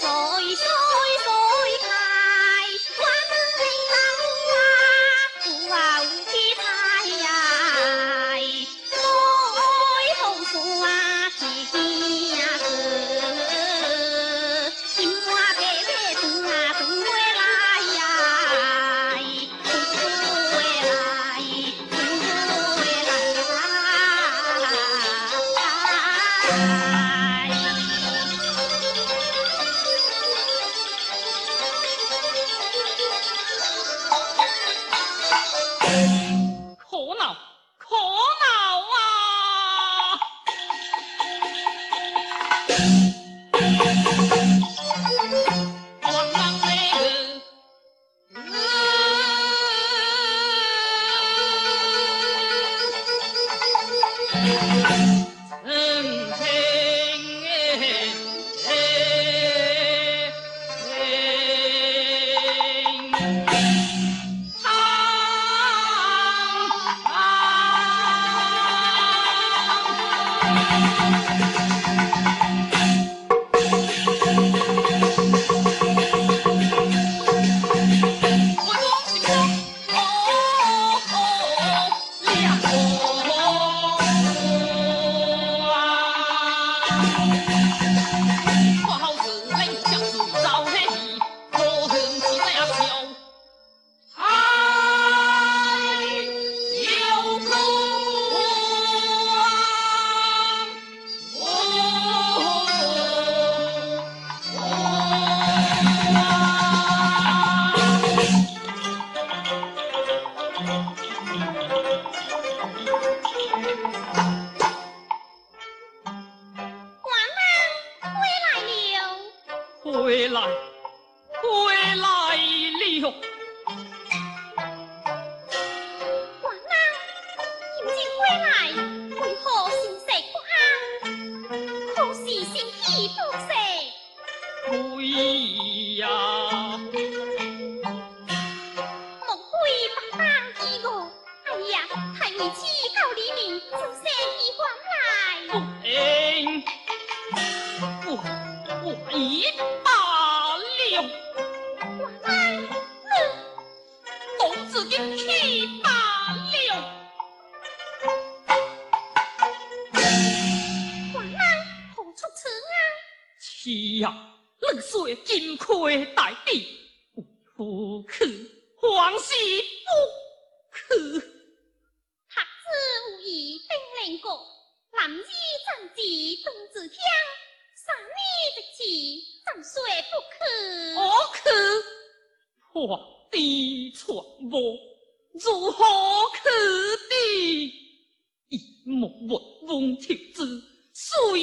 恋し哦来，我自己去罢了。王安何出此案？是呀，冷水金盔大地，为夫去，皇室不去。学子无疑定令过，男儿战至东子乡，三年的期，怎说不去？我去，破地传播，如何去的？一莫问问条子，谁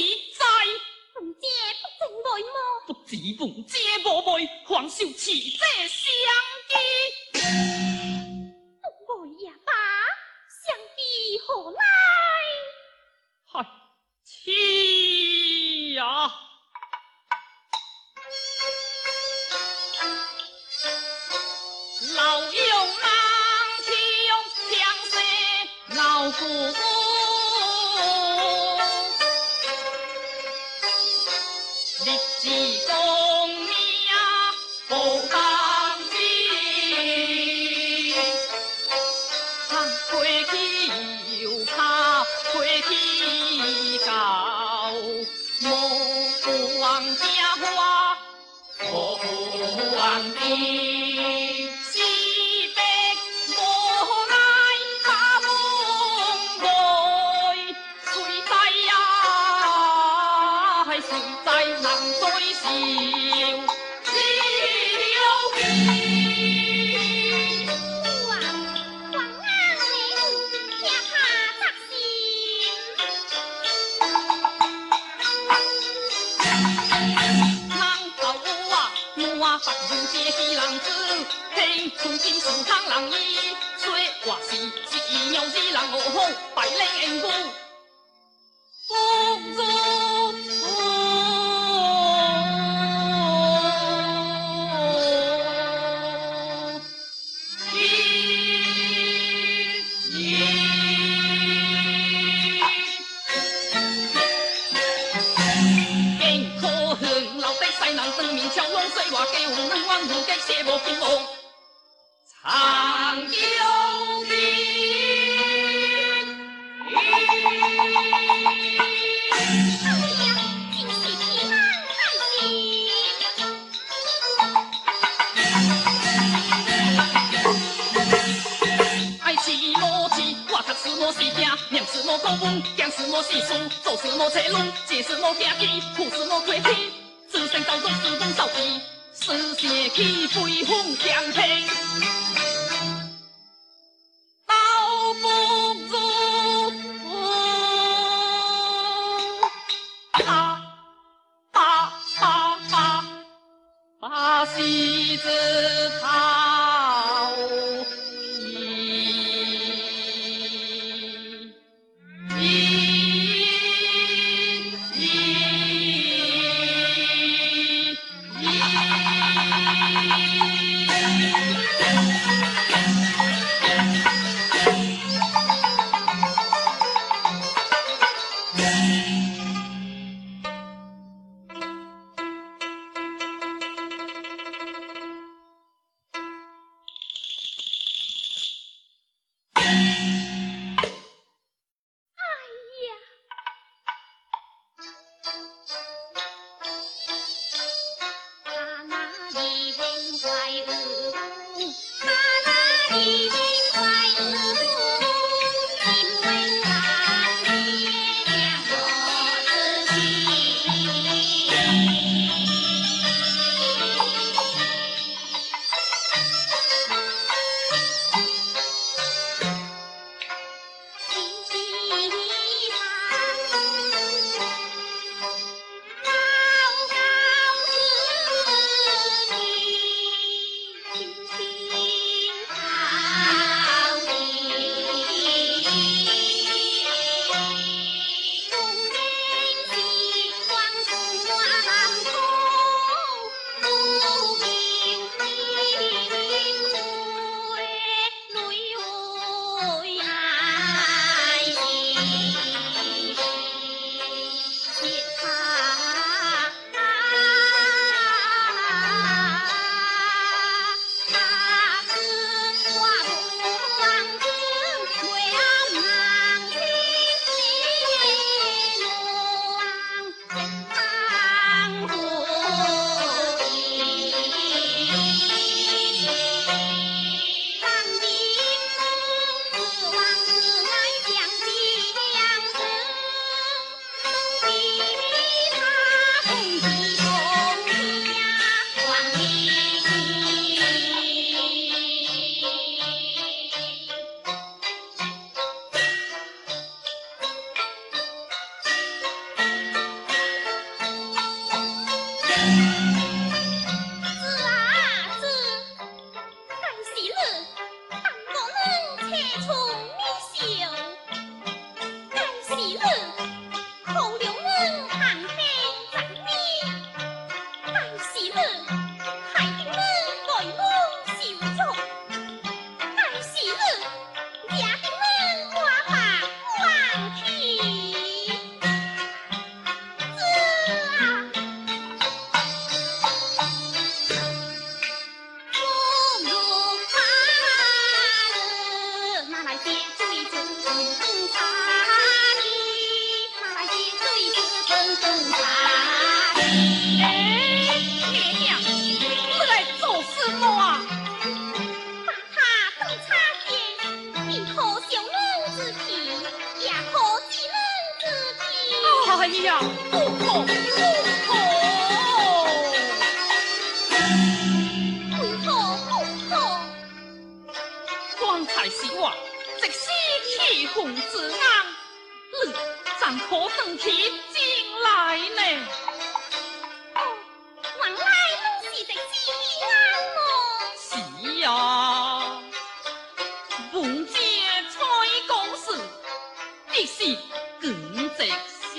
不满白如这喜人子，听从今上汤人意，说我是是鸟是人哦吼，百灵缘故，南灯面俏拢水话叫两万如吉写无平无长久的，是天安开心。爱是无志，我读书无是惊，念书无古文，行事无是书，做事无车轮，借事无行机，富事无推起，自身造作事本扫地，思想起飞风强气愤之昂，你怎可转去进来呢？哦，原来你是直气昂哦。是呀，文姐才讲事，你是更直是。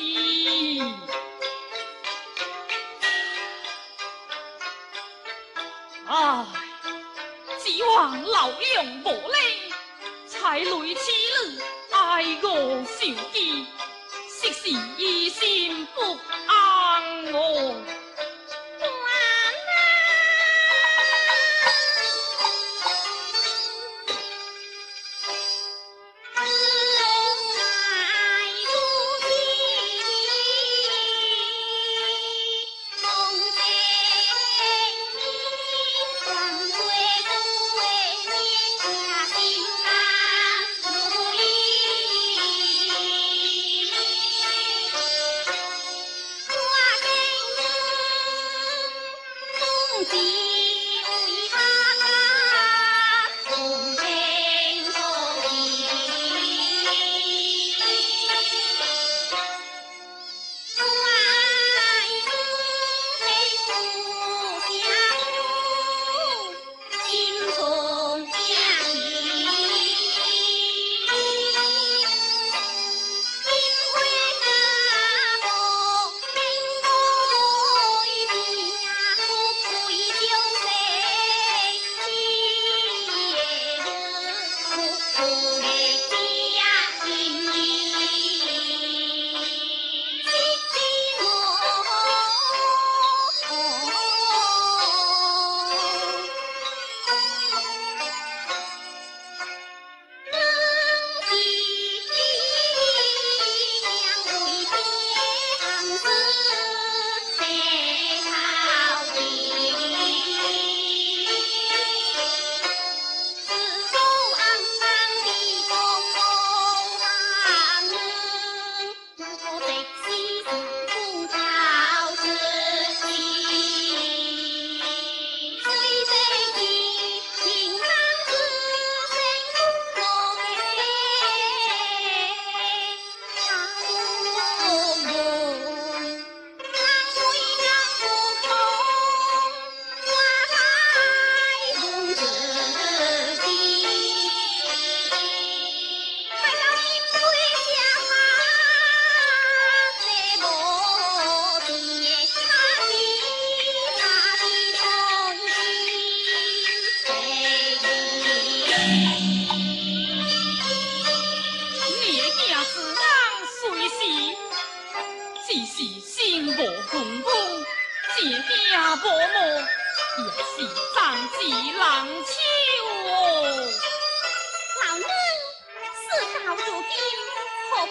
唉，指望老杨无礼，才累此日爱我受之，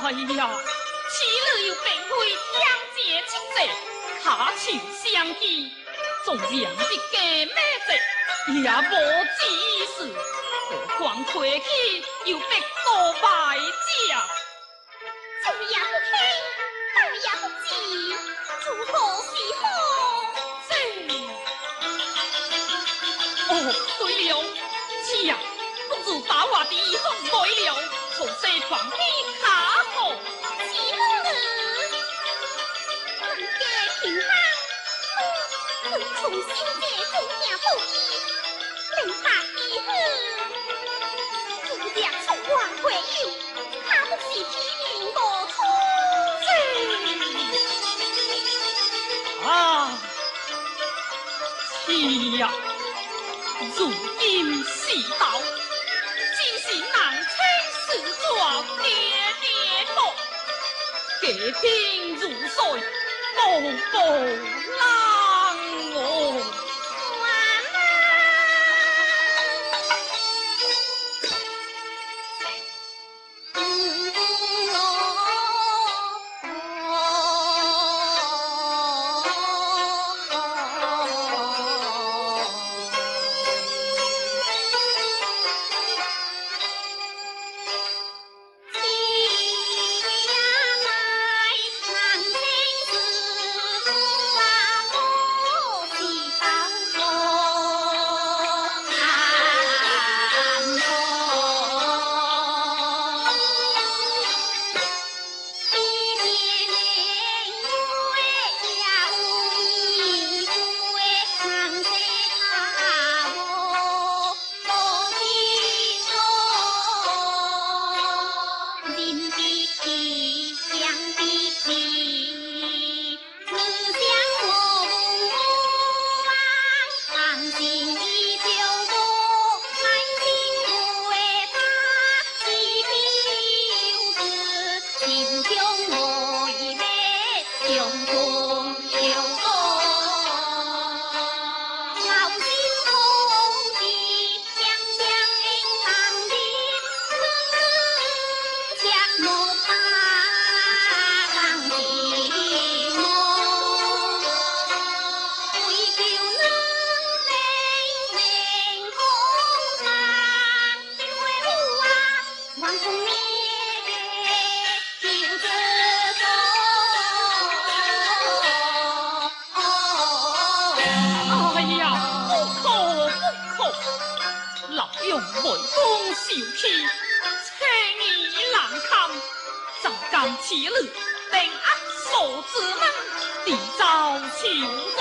哎呀，此女又并非天节七夕，下秋相见，纵然一家咩节也无济事，何况回去又必多败家，这也不轻，那也不急，如何是好？哦，对了，呀，公主把我的衣服卖了，从西床边下。从新界中下布衣，明白意思。主将从王回游，他不是天命我出世。啊，是呀，如今世道，天如水，步步七日定压数字门，地遭秋风。